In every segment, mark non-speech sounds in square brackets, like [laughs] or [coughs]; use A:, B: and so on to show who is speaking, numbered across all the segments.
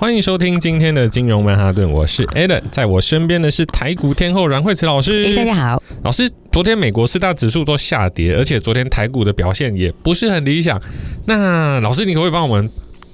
A: 欢迎收听今天的金融曼哈顿，我是 Alan，在我身边的是台股天后阮慧慈老师。
B: 哎，大家好，
A: 老师，昨天美国四大指数都下跌，而且昨天台股的表现也不是很理想。那老师，你可不可以帮我们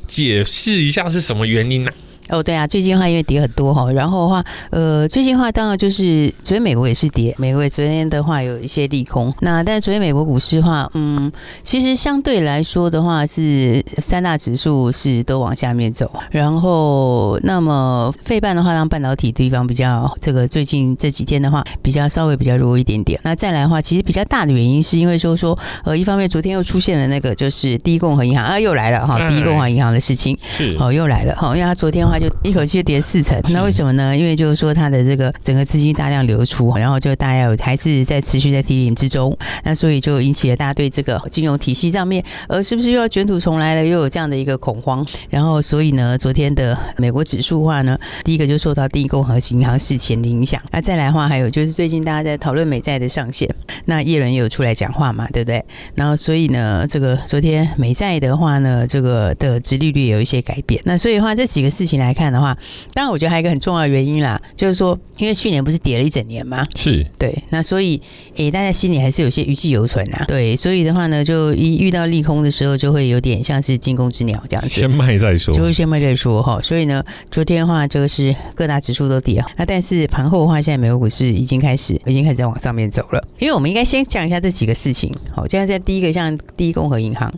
A: 解释一下是什么原因呢、啊？
B: 哦，对啊，最近的话因为跌很多哈，然后的话，呃，最近的话当然就是昨天美国也是跌，美国昨天的话有一些利空，那但是昨天美国股市的话，嗯，其实相对来说的话是三大指数是都往下面走，然后那么费半的话，让半导体地方比较这个最近这几天的话比较稍微比较弱一点点，那再来的话，其实比较大的原因是因为说说呃一方面昨天又出现了那个就是第一共和银行啊又来了哈，第一共和银行的事情是。哦又来了哈，因为他昨天的话。就一口气跌四成，那为什么呢？因为就是说它的这个整个资金大量流出，然后就大家有还是在持续在提点之中，那所以就引起了大家对这个金融体系上面，呃，是不是又要卷土重来了？又有这样的一个恐慌，然后所以呢，昨天的美国指数化呢，第一个就受到第一共和银行事前的影响，那再来的话还有就是最近大家在讨论美债的上限，那叶伦也有出来讲话嘛，对不对？然后所以呢，这个昨天美债的话呢，这个的殖利率有一些改变，那所以的话这几个事情来。看的话，当然我觉得还有一个很重要的原因啦，就是说，因为去年不是跌了一整年吗？
A: 是
B: 对，那所以诶，大家心里还是有些余悸犹存啊。对，所以的话呢，就一遇到利空的时候，就会有点像是惊弓之鸟这样子，
A: 先卖再说，
B: 就会先卖再说哈。所以呢，昨天的话就是各大指数都跌啊，那但是盘后的话，现在美国股市已经开始已经开始在往上面走了。因为我们应该先讲一下这几个事情。好，就像在第一个，像第一共和银行，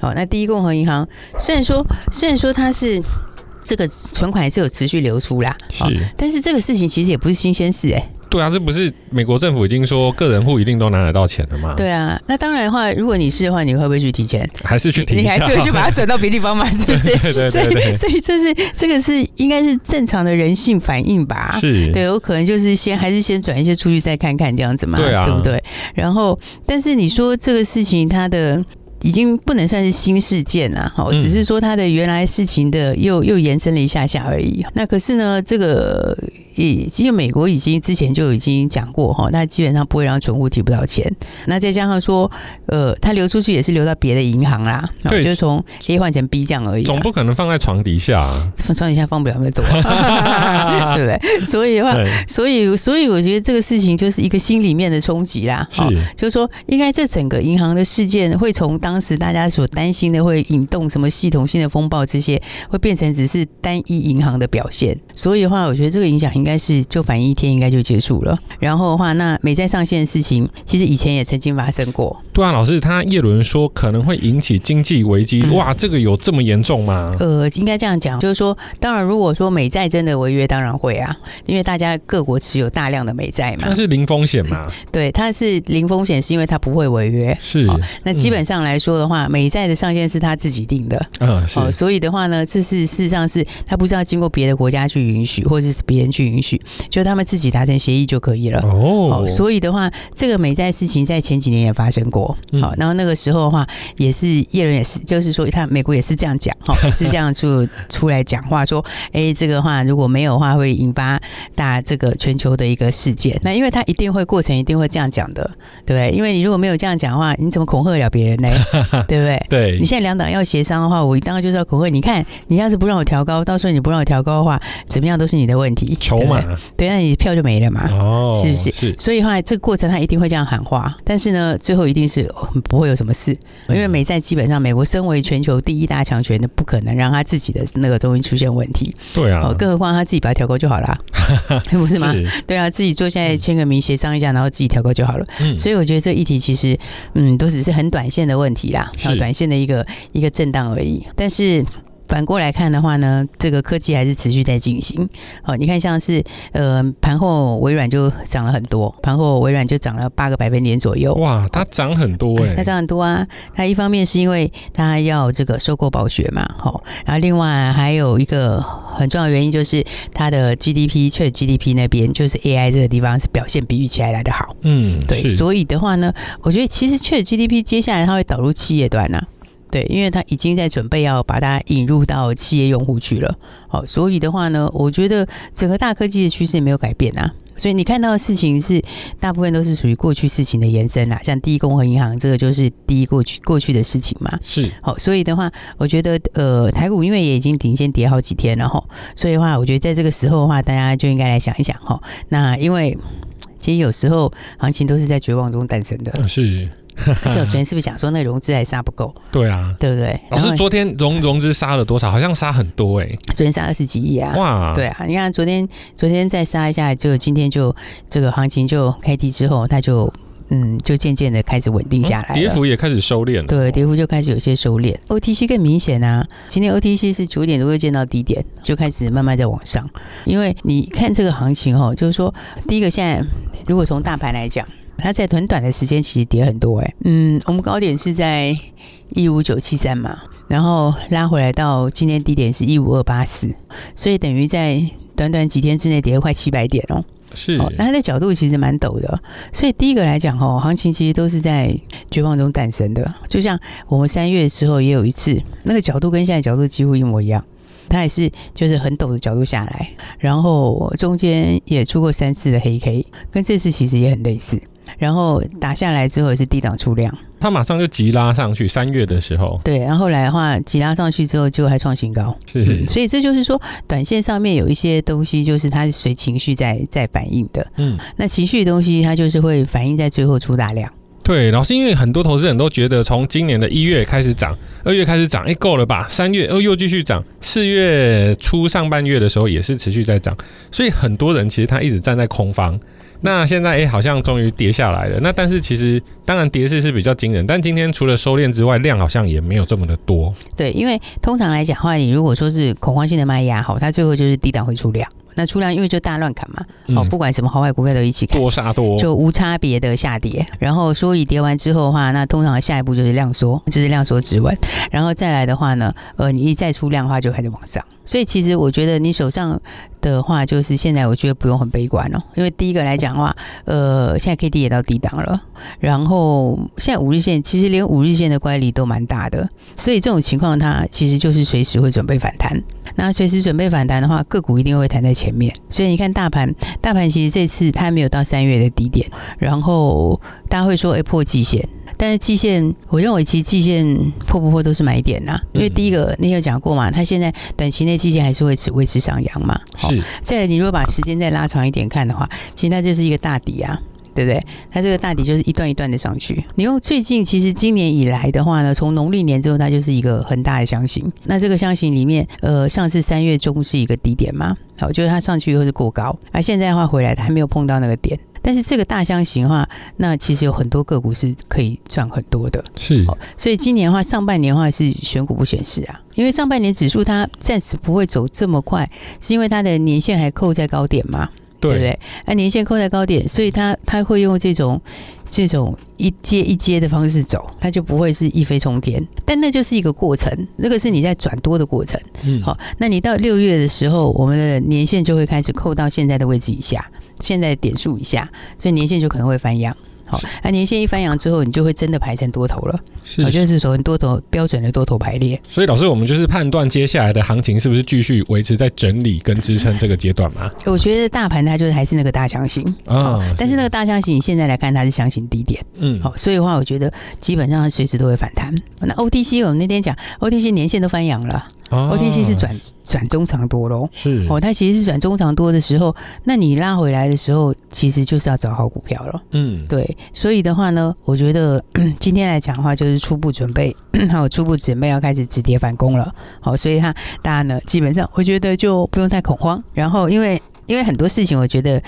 B: 好，那第一共和银行虽然说虽然说它是。这个存款还是有持续流出啦，是，但是这个事情其实也不是新鲜事哎、欸。
A: 对啊，这不是美国政府已经说个人户一定都拿得到钱了吗？
B: 对啊，那当然的话，如果你是的话，你会不会去提钱？
A: 还是去提？
B: 你还是会去把它转到别地方吗？是不是？[laughs] 对对对对，所以，所以这是这个是应该是正常的人性反应吧？是，对，有可能就是先还是先转一些出去再看看这样子嘛？对啊，对不对？然后，但是你说这个事情它的。已经不能算是新事件了，好，只是说它的原来事情的又又延伸了一下下而已。那可是呢，这个。已其实美国已经之前就已经讲过哈，那基本上不会让存户提不到钱。那再加上说，呃，它流出去也是流到别的银行啦，对，就是从 A 换成 B 这样而已。
A: 总不可能放在床底下，啊，
B: 放床底下放不了那么多，[laughs] [laughs] 对不对？所以的话，所以所以我觉得这个事情就是一个心里面的冲击啦。是，就是说，应该这整个银行的事件会从当时大家所担心的会引动什么系统性的风暴这些，会变成只是单一银行的表现。所以的话，我觉得这个影响。应该是就反映一天应该就结束了。然后的话，那美债上限的事情，其实以前也曾经发生过。
A: 对啊，老师，他叶伦说可能会引起经济危机。嗯、哇，这个有这么严重吗？
B: 呃，应该这样讲，就是说，当然，如果说美债真的违约，当然会啊，因为大家各国持有大量的美债嘛。
A: 它是零风险嘛？
B: 对，它是零风险，是因为它不会违约。是、哦。那基本上来说的话，嗯、美债的上限是他自己定的。嗯，是、哦。所以的话呢，这是事实上是他不是要经过别的国家去允许，或者是别人去。允许，就他们自己达成协议就可以了。哦，所以的话，这个美债事情在前几年也发生过。好、嗯，然后那个时候的话，也是也是，就是说他美国也是这样讲，哈，[laughs] 是这样出出来讲话说，哎，这个话如果没有的话，会引发大这个全球的一个事件。那因为他一定会过程一定会这样讲的，对不对？因为你如果没有这样讲的话，你怎么恐吓得了别人呢？[laughs] 对不对？对。你现在两党要协商的话，我当然就是要恐吓。你看，你要是不让我调高，到时候你不让我调高的话，怎么样都是你的问题。
A: 筹码，
B: 对，那你票就没了嘛，哦，是不是？是，所以后来这个过程他一定会这样喊话，但是呢，最后一定是不会有什么事，因为美债基本上美国身为全球第一大强权，的不可能让他自己的那个东西出现问题。对啊，更何况他自己把它调高就好了，[laughs] 不是吗？对啊，自己坐下来签个名协商一下，然后自己调高就好了。嗯，所以我觉得这议题其实，嗯，都只是很短线的问题啦，然后短线的一个一个震荡而已，但是。反过来看的话呢，这个科技还是持续在进行。哦，你看像是呃盘后微软就涨了很多，盘后微软就涨了八个百分点左右。
A: 哇，它涨很多哎、欸，
B: 它涨很多啊！它一方面是因为它要这个收购暴雪嘛，好，然后另外还有一个很重要的原因就是它的 GDP 确 GDP 那边就是 AI 这个地方是表现比预期还来得好。
A: 嗯，
B: 对，所以的话呢，我觉得其实确 GDP 接下来它会导入企业端呐、啊。对，因为它已经在准备要把它引入到企业用户去了。好，所以的话呢，我觉得整个大科技的趋势也没有改变啊。所以你看到的事情是大部分都是属于过去事情的延伸啦，像第一共和银行这个就是第一过去过去的事情嘛。
A: 是，
B: 好，所以的话，我觉得呃，台股因为也已经顶先跌好几天了哈，所以的话，我觉得在这个时候的话，大家就应该来想一想哈。那因为其实有时候行情都是在绝望中诞生的。
A: 是。[laughs]
B: 而且我昨天是不是讲说那融资还杀不够？
A: 对啊，
B: 对不对？
A: 老师昨天融融资杀了多少？好像杀很多哎、欸，
B: 昨天杀二十几亿啊！
A: 哇，
B: 对啊，你看昨天昨天再杀一下，就今天就这个行情就开低之后，它就嗯就渐渐的开始稳定下来了，
A: 跌幅也开始收敛了。
B: 对，跌幅就开始有些收敛。OTC 更明显啊，今天 OTC 是九点多就见到低点，就开始慢慢在往上。因为你看这个行情哦，就是说第一个现在如果从大盘来讲。它在很短的时间其实跌很多哎，嗯，我们高点是在一五九七三嘛，然后拉回来到今天低点是一五二八四，所以等于在短短几天之内跌了快七百点哦。
A: 是，
B: 那它的角度其实蛮陡的，所以第一个来讲哦，行情其实都是在绝望中诞生的。就像我们三月的时候也有一次，那个角度跟现在角度几乎一模一样，它也是就是很陡的角度下来，然后中间也出过三次的黑 K，跟这次其实也很类似。然后打下来之后也是低档出量，
A: 它马上就急拉上去。三月的时候，
B: 对，然后后来的话急拉上去之后就还创新高，
A: 是，是、
B: 嗯。所以这就是说，短线上面有一些东西，就是它是随情绪在在反应的。嗯，那情绪的东西，它就是会反映在最后出大量。
A: 对，老师，因为很多投资人都觉得，从今年的一月开始涨，二月开始涨，哎，够了吧？三月哦又继续涨，四月初上半月的时候也是持续在涨，所以很多人其实他一直站在空方。那现在哎，好像终于跌下来了。那但是其实，当然跌势是比较惊人，但今天除了收敛之外，量好像也没有这么的多。
B: 对，因为通常来讲的话，你如果说是恐慌性的卖压，好，它最后就是低档会出量。那出量因为就大乱砍嘛，哦，不管什么好坏股票都一起砍，
A: 多杀多，
B: 就无差别的下跌。然后所以跌完之后的话，那通常下一步就是量缩，就是量缩止稳。然后再来的话呢，呃，你一再出量的话，就开始往上。所以其实我觉得你手上的话，就是现在我觉得不用很悲观哦，因为第一个来讲的话，呃，现在 K D 也到低档了，然后现在五日线其实连五日线的乖离都蛮大的，所以这种情况它其实就是随时会准备反弹。那随时准备反弹的话，个股一定会弹在前面。所以你看大盘，大盘其实这次它没有到三月的低点，然后大家会说，哎，破季线。但是季线，我认为其实季线破不破都是买点呐，因为第一个你有讲过嘛，它现在短期内季线还是会持维持上扬嘛。
A: 是。
B: 再来，你如果把时间再拉长一点看的话，其实它就是一个大底啊，对不对？它这个大底就是一段一段的上去。你用最近其实今年以来的话呢，从农历年之后，它就是一个很大的箱型。那这个箱型里面，呃，上次三月中是一个低点嘛，好，就是它上去以后是过高，而现在的话回来，它还没有碰到那个点。但是这个大箱型的话，那其实有很多个股是可以赚很多的。
A: 是，哦
B: 所以今年的话，上半年的话是选股不选市啊，因为上半年指数它暂时不会走这么快，是因为它的年限还扣在高点嘛，对，不对？那年限扣在高点，所以它它会用这种这种一阶一阶的方式走，它就不会是一飞冲天。但那就是一个过程，那个是你在转多的过程。嗯，好，那你到六月的时候，我们的年限就会开始扣到现在的位置以下。现在点数以下，所以年线就可能会翻阳。好，那年线一翻阳之后，你就会真的排成多头了。是，就是属于多头标准的多头排列。
A: 所以老师，我们就是判断接下来的行情是不是继续维持在整理跟支撑这个阶段嘛？
B: 我觉得大盘它就是还是那个大箱型啊，但是那个大箱型现在来看它是箱型低点。嗯，好，所以的话，我觉得基本上它随时都会反弹。那 OTC 我们那天讲，OTC 年线都翻阳了。OTC 是转转中长多喽，
A: 是。
B: 哦，它其实是转中长多的时候，那你拉回来的时候，其实就是要找好股票了，嗯，对，所以的话呢，我觉得 [clears throat] 今天来讲的话，就是初步准备，[clears throat] 还有初步准备要开始止跌反攻了，好，所以它大家呢，基本上我觉得就不用太恐慌，然后因为因为很多事情，我觉得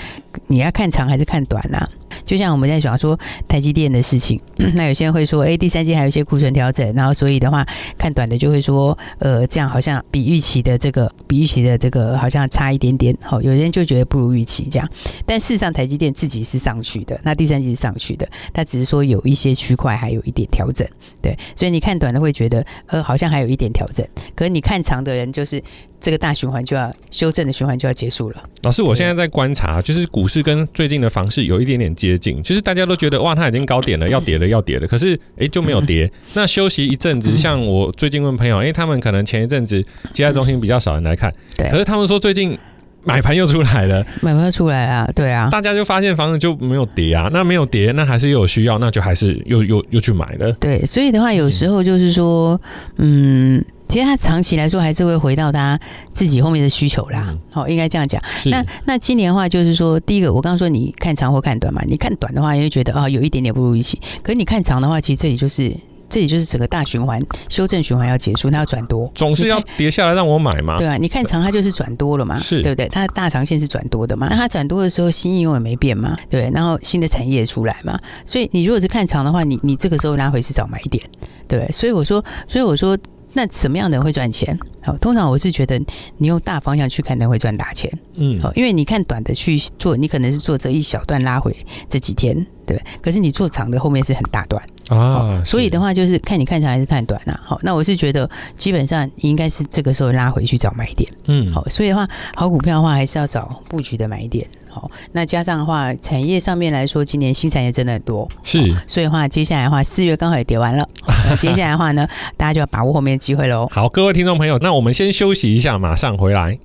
B: 你要看长还是看短呐、啊。就像我们在讲说台积电的事情，[clears throat] 那有些人会说，哎，第三季还有一些库存调整，然后所以的话，看短的就会说，呃，这样好像比预期的这个比预期的这个好像差一点点。好，有些人就觉得不如预期这样，但事实上台积电自己是上去的，那第三季是上去的，它只是说有一些区块还有一点调整，对，所以你看短的会觉得，呃，好像还有一点调整，可是你看长的人就是。这个大循环就要修正的循环就要结束了。
A: 老师，我现在在观察，就是股市跟最近的房市有一点点接近，就是大家都觉得哇，它已经高点了，[laughs] 要跌了，要跌了，可是哎就没有跌。[laughs] 那休息一阵子，像我最近问朋友，哎，他们可能前一阵子接待中心比较少人来看，对，可是他们说最近买盘又出来了，
B: 买盘又出来了，对啊，
A: 大家就发现房子就没有跌啊，那没有跌，那还是又有需要，那就还是又又又去买了。
B: 对，所以的话，有时候就是说，嗯。其实它长期来说还是会回到他自己后面的需求啦，好，应该这样讲。那那今年的话，就是说，第一个，我刚刚说你看长或看短嘛，你看短的话，你会觉得啊，有一点点不如预期。可是你看长的话，其实这里就是这里就是整个大循环修正循环要结束，它要转多，
A: 总是要跌下来让我买嘛。
B: 对啊，你看长它就是转多了嘛，是对不对？它的大长线是转多的嘛。那它转多的时候，新应用也没变嘛，对。然后新的产业出来嘛，所以你如果是看长的话，你你这个时候拿回是早买点，对。所以我说，所以我说。那什么样的人会赚钱？好，通常我是觉得你用大方向去看，他会赚大钱。嗯，好，因为你看短的去做，你可能是做这一小段拉回这几天，对。可是你做长的后面是很大段啊，所以的话就是看你看长还是看短啊。好，那我是觉得基本上应该是这个时候拉回去找买点。嗯，好，所以的话好股票的话还是要找布局的买点。好，那加上的话，产业上面来说，今年新产业真的很多，是，所以的话，接下来的话，四月刚好也跌完了，[laughs] 接下来的话呢，大家就要把握后面的机会喽。
A: 好，各位听众朋友，那我们先休息一下，马上回来。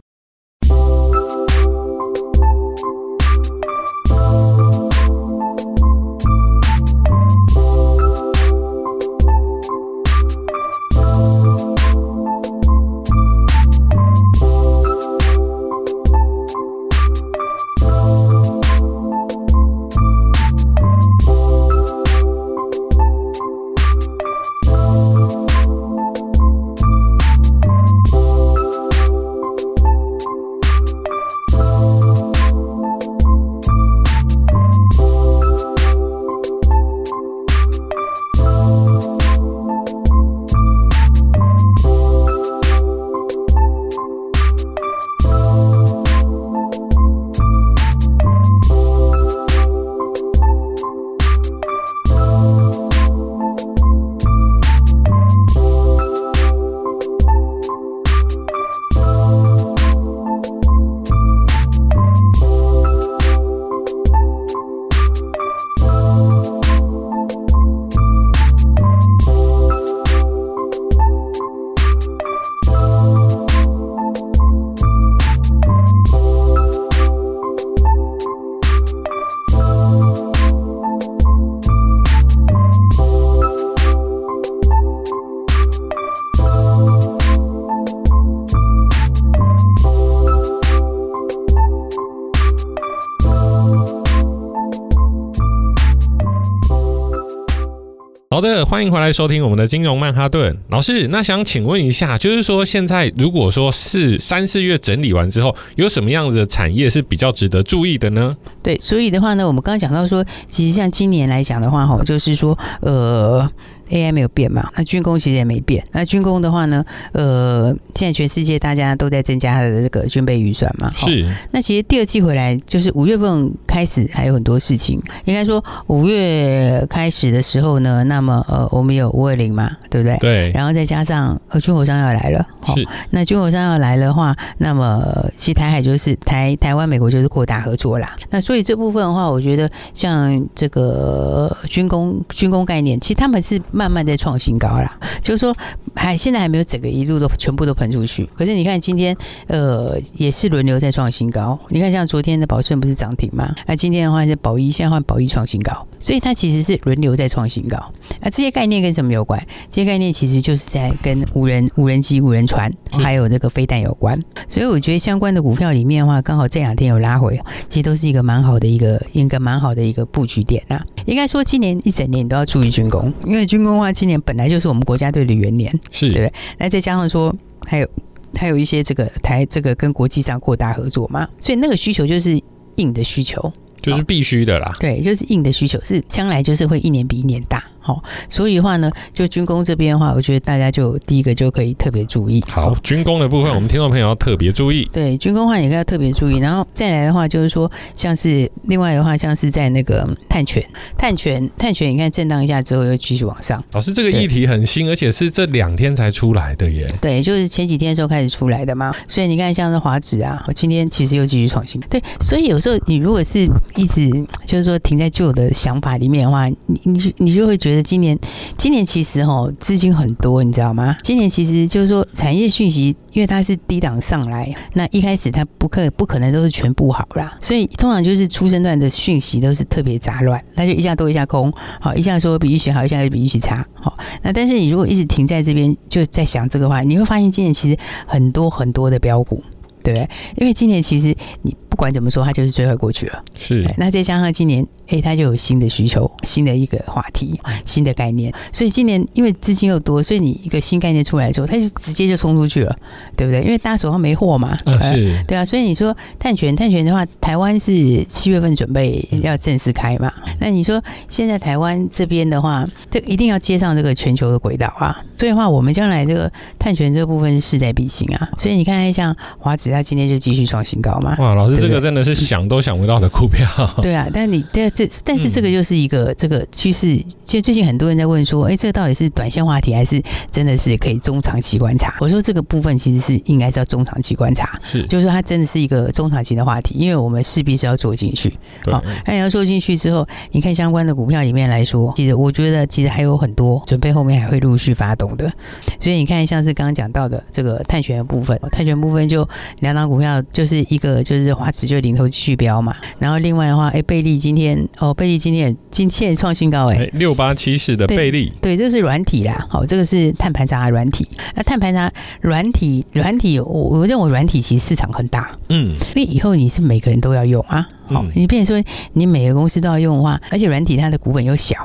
A: 好的，欢迎回来收听我们的金融曼哈顿老师。那想请问一下，就是说现在如果说是三四月整理完之后，有什么样子的产业是比较值得注意的呢？
B: 对，所以的话呢，我们刚刚讲到说，其实像今年来讲的话，哈，就是说，呃。AI 没有变嘛？那军工其实也没变。那军工的话呢？呃，现在全世界大家都在增加它的这个军备预算嘛。是。那其实第二季回来，就是五月份开始还有很多事情。应该说五月开始的时候呢，那么呃，我们有五二零嘛，对不对？对。然后再加上呃，军火商要来了。是。那军火商要来的话，那么其实台海就是台台湾美国就是扩大合作啦。那所以这部分的话，我觉得像这个军工军工概念，其实他们是。慢慢在创新高啦，就是说还现在还没有整个一路都全部都喷出去。可是你看今天呃也是轮流在创新高。你看像昨天的宝顺不是涨停吗？那今天的话是宝一，现在换宝一创新高，所以它其实是轮流在创新高。那这些概念跟什么有关？这些概念其实就是在跟无人无人机、无人船还有这个飞弹有关。所以我觉得相关的股票里面的话，刚好这两天有拉回，其实都是一个蛮好的一个一个蛮好的一个布局点啊。应该说今年一整年你都要注意军工，因为军工。的话，今年本来就是我们国家队的元年，是对不对？那再加上说，还有还有一些这个台这个跟国际上扩大合作嘛，所以那个需求就是硬的需求。
A: 就是必须的啦。
B: 对，就是硬的需求是将来就是会一年比一年大。好，所以的话呢，就军工这边的话，我觉得大家就第一个就可以特别注意。
A: 好，军工的部分，我们听众朋友要特别注意。
B: 对，军工的话也要特别注意。然后再来的话，就是说，像是另外的话，像是在那个碳权、碳权、碳权，你看震荡一下之后又继续往上。
A: 老师，这个议题很新，而且是这两天才出来的耶。
B: 对，就是前几天的时候开始出来的嘛。所以你看，像是华指啊，我今天其实又继续创新。对，所以有时候你如果是一直就是说停在旧的想法里面的话，你你你就会觉得觉得今年。今年其实哈资金很多，你知道吗？今年其实就是说产业讯息，因为它是低档上来，那一开始它不可不可能都是全部好啦，所以通常就是出生段的讯息都是特别杂乱，那就一下多一下空，好一下说比预期好，一下又比预期差，好那但是你如果一直停在这边就在想这个话，你会发现今年其实很多很多的标股，对不对？因为今年其实你。不管怎么说，它就是最快过去了。
A: 是，
B: 那再加上今年，哎、欸，它就有新的需求，新的一个话题，新的概念。所以今年因为资金又多，所以你一个新概念出来之后，它就直接就冲出去了，对不对？因为大家手上没货嘛。
A: 啊，是
B: 对啊。所以你说碳权，碳权的话，台湾是七月份准备要正式开嘛？嗯、那你说现在台湾这边的话，这一定要接上这个全球的轨道啊。所以的话，我们将来这个碳权这个部分是势在必行啊。所以你看，像华子，它今天就继续创新高嘛。
A: 哇，老师这个真的是想都想不到的股票。[laughs]
B: 对啊，但你但这，但是这个就是一个这个趋势。其实最近很多人在问说，哎，这个到底是短线话题，还是真的是可以中长期观察？我说这个部分其实是应该是要中长期观察，
A: 是，
B: 就是说它真的是一个中长期的话题，因为我们势必是要做进去。好，那你要做进去之后，你看相关的股票里面来说，其实我觉得其实还有很多准备后面还会陆续发动的。所以你看，像是刚刚讲到的这个碳权的部分，碳权部分就两档股票，就是一个就是华指就领头继续飙嘛，然后另外的话，哎，贝利今天哦，贝利今天今天创新高哎，
A: 六八七四的贝利，
B: 对，这是软体啦，好，这个是碳盘查软体，那碳盘查软体软体，我我认为软体其实市场很大，嗯，因为以后你是每个人都要用啊，好，你变成说你每个公司都要用的话，而且软体它的股本又小。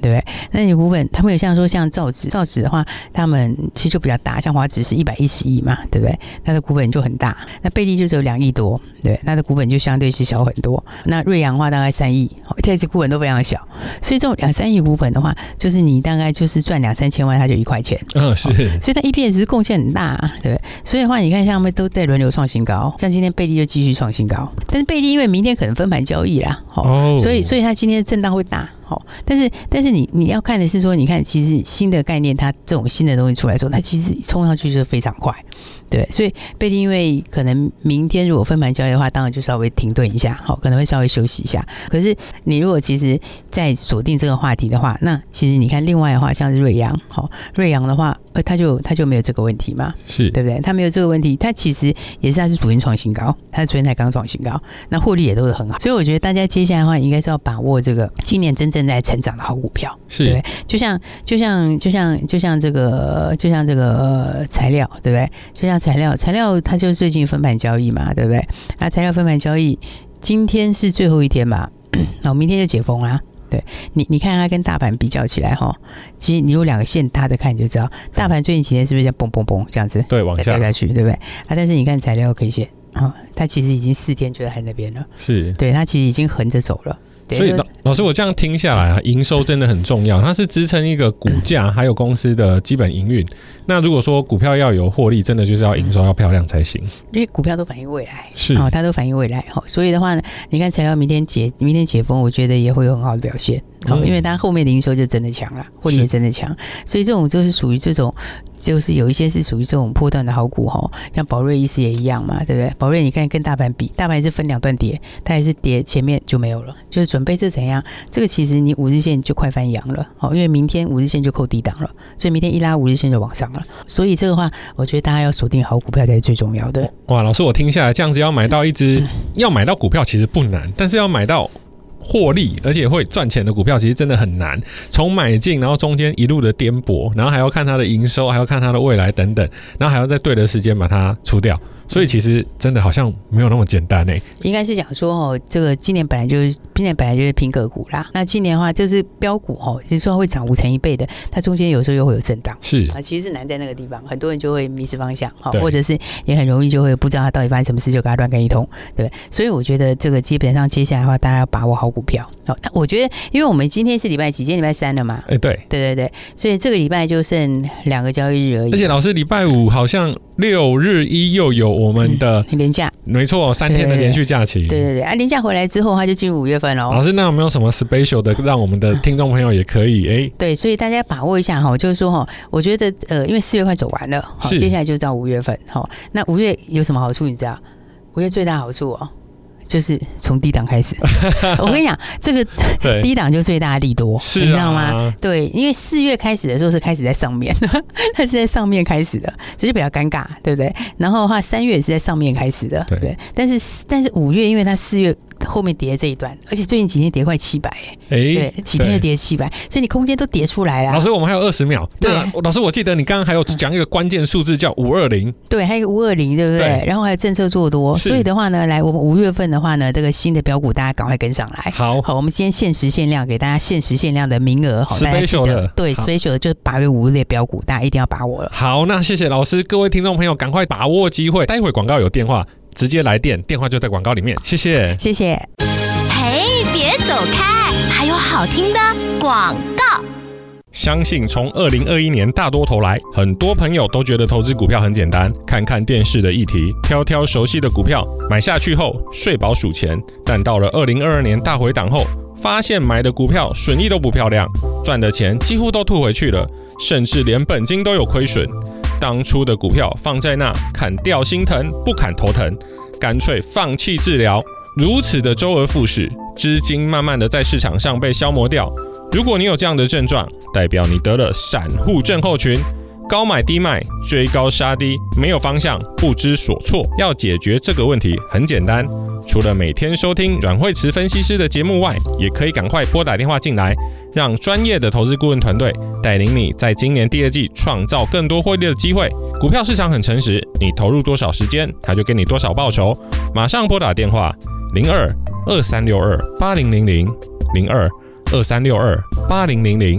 B: 对不对？那你股本，他们有像说像造纸，造纸的话，他们其实就比较大，像华纸是一百一十亿嘛，对不对？它的股本就很大。那贝利就只有两亿多，对，它的股本就相对是小很多。那瑞阳的话大概三亿，这些股本都非常小。所以这种两三亿股本的话，就是你大概就是赚两三千万，它就一块钱。嗯，是。所以它 EPS 是贡献很大，对不对？所以的话，你看像他们都在轮流创新高，像今天贝利就继续创新高。但是贝利因为明天可能分盘交易啦，哦，所以所以它今天的震荡会大。好，但是但是你你要看的是说，你看其实新的概念，它这种新的东西出来之后，它其实冲上去就是非常快。对，所以贝利因为可能明天如果分盘交易的话，当然就稍微停顿一下，好，可能会稍微休息一下。可是你如果其实在锁定这个话题的话，那其实你看另外的话，像是瑞阳，好，瑞阳的话，呃，他就他就没有这个问题嘛，
A: 是
B: 对不对？他没有这个问题，他其实也是他是昨天创新高，他昨天才刚创新高，那获利也都是很好。所以我觉得大家接下来的话，应该是要把握这个今年真正在成长的好股票，
A: 是
B: 对，就像就像就像就像这个就像这个呃材料，对不对？就像材料，材料它就是最近分盘交易嘛，对不对？啊，材料分盘交易，今天是最后一天嘛，那 [coughs] 我明天就解封啦。对你，你看它跟大盘比较起来哈，其实你有两个线搭着看，你就知道大盘最近几天是不是在嘣嘣嘣这样子？
A: 对，往下掉
B: 下去，对不对？啊，但是你看材料 K 线啊，它其实已经四天就在那边了，
A: 是
B: 对，它其实已经横着走了。
A: 所以老老师，我这样听下来啊，营收真的很重要，它是支撑一个股价还有公司的基本营运。那如果说股票要有获利，真的就是要营收要漂亮才行。
B: 因为股票都反映未来，
A: 是
B: 哦，它都反映未来哈。所以的话呢，你看材料明天解明天解封，我觉得也会有很好的表现。好，因为它后面的营收就真的强了，获利也真的强，所以这种就是属于这种，就是有一些是属于这种波段的好股哈，像宝瑞意思也一样嘛，对不对？宝瑞你看跟大盘比，大盘是分两段跌，它也是跌前面就没有了，就是准备这怎样？这个其实你五日线就快翻阳了，好，因为明天五日线就扣低档了，所以明天一拉五日线就往上了，所以这个话，我觉得大家要锁定好股票才是最重要的。
A: 哇，老师，我听下来这样子要买到一只，要买到股票其实不难，但是要买到。获利而且会赚钱的股票其实真的很难，从买进然后中间一路的颠簸，然后还要看它的营收，还要看它的未来等等，然后还要在对的时间把它出掉。所以其实真的好像没有那么简单呢。
B: 应该是讲说哦，这个今年本来就是今年本来就是拼个股啦。那今年的话就是标股哦，就是说会涨五成一倍的，它中间有时候又会有震荡。
A: 是
B: 啊，其实是难在那个地方，很多人就会迷失方向哈，或者是也很容易就会不知道它到底发生什么事，就给它乱干一通，对。所以我觉得这个基本上接下来的话，大家要把握好股票。好，那我觉得因为我们今天是礼拜几？今天礼拜三了嘛？
A: 哎，对，
B: 对对对，所以这个礼拜就剩两个交易日而已。
A: 而且老师礼拜五好像六日一又有我们的
B: 年假，
A: 没错，三天的连续假期。
B: 对对对，啊，连假回来之后，他就进入五月份了。
A: 老师，那有没有什么 special 的，让我们的听众朋友也可以哎？
B: 对，所以大家把握一下哈，就是说哈，我觉得呃，因为四月快走完了，好，接下来就到五月份。好，那五月有什么好处？你知道？五月最大好处哦。就是从低档开始，[laughs] 我跟你讲，这个 [laughs] 低档就最大的利多，你知道吗？对，因为四月开始的时候是开始在上面，它是在上面开始的，这就比较尴尬，对不对？然后的话，三月也是在上面开始的，对，对。但是但是五月，因为它四月。后面跌这一段，而且最近几天跌快七百，哎，对，几天就跌七百，所以你空间都跌出来了。
A: 老师，我们还有二十秒。对，老师，我记得你刚刚还有讲一个关键数字叫五二零，
B: 对，还有五二零，对不对？对，然后还有政策做多，所以的话呢，来我们五月份的话呢，这个新的标股大家赶快跟上来。
A: 好，
B: 好，我们今天限时限量给大家限时限量的名额，好，大家记得，对，special 就是八月五日的标股，大家一定要把握了。
A: 好，那谢谢老师，各位听众朋友，赶快把握机会，待会广告有电话，直接来电，电话就在广告里面。谢谢，
B: 谢谢。
C: 嘿，别走开，还有好听的广告。
A: 相信从二零二一年大多头来，很多朋友都觉得投资股票很简单，看看电视的议题，挑挑熟悉的股票买下去后睡饱数钱。但到了二零二二年大回档后，发现买的股票损益都不漂亮，赚的钱几乎都吐回去了，甚至连本金都有亏损。当初的股票放在那，砍掉心疼，不砍头疼，干脆放弃治疗。如此的周而复始，资金慢慢的在市场上被消磨掉。如果你有这样的症状，代表你得了散户症候群，高买低卖，追高杀低，没有方向，不知所措。要解决这个问题很简单，除了每天收听阮慧慈分析师的节目外，也可以赶快拨打电话进来，让专业的投资顾问团队带领你在今年第二季创造更多获利的机会。股票市场很诚实，你投入多少时间，他就给你多少报酬。马上拨打电话。零二二三六二八零零零零二二三六二八零零零。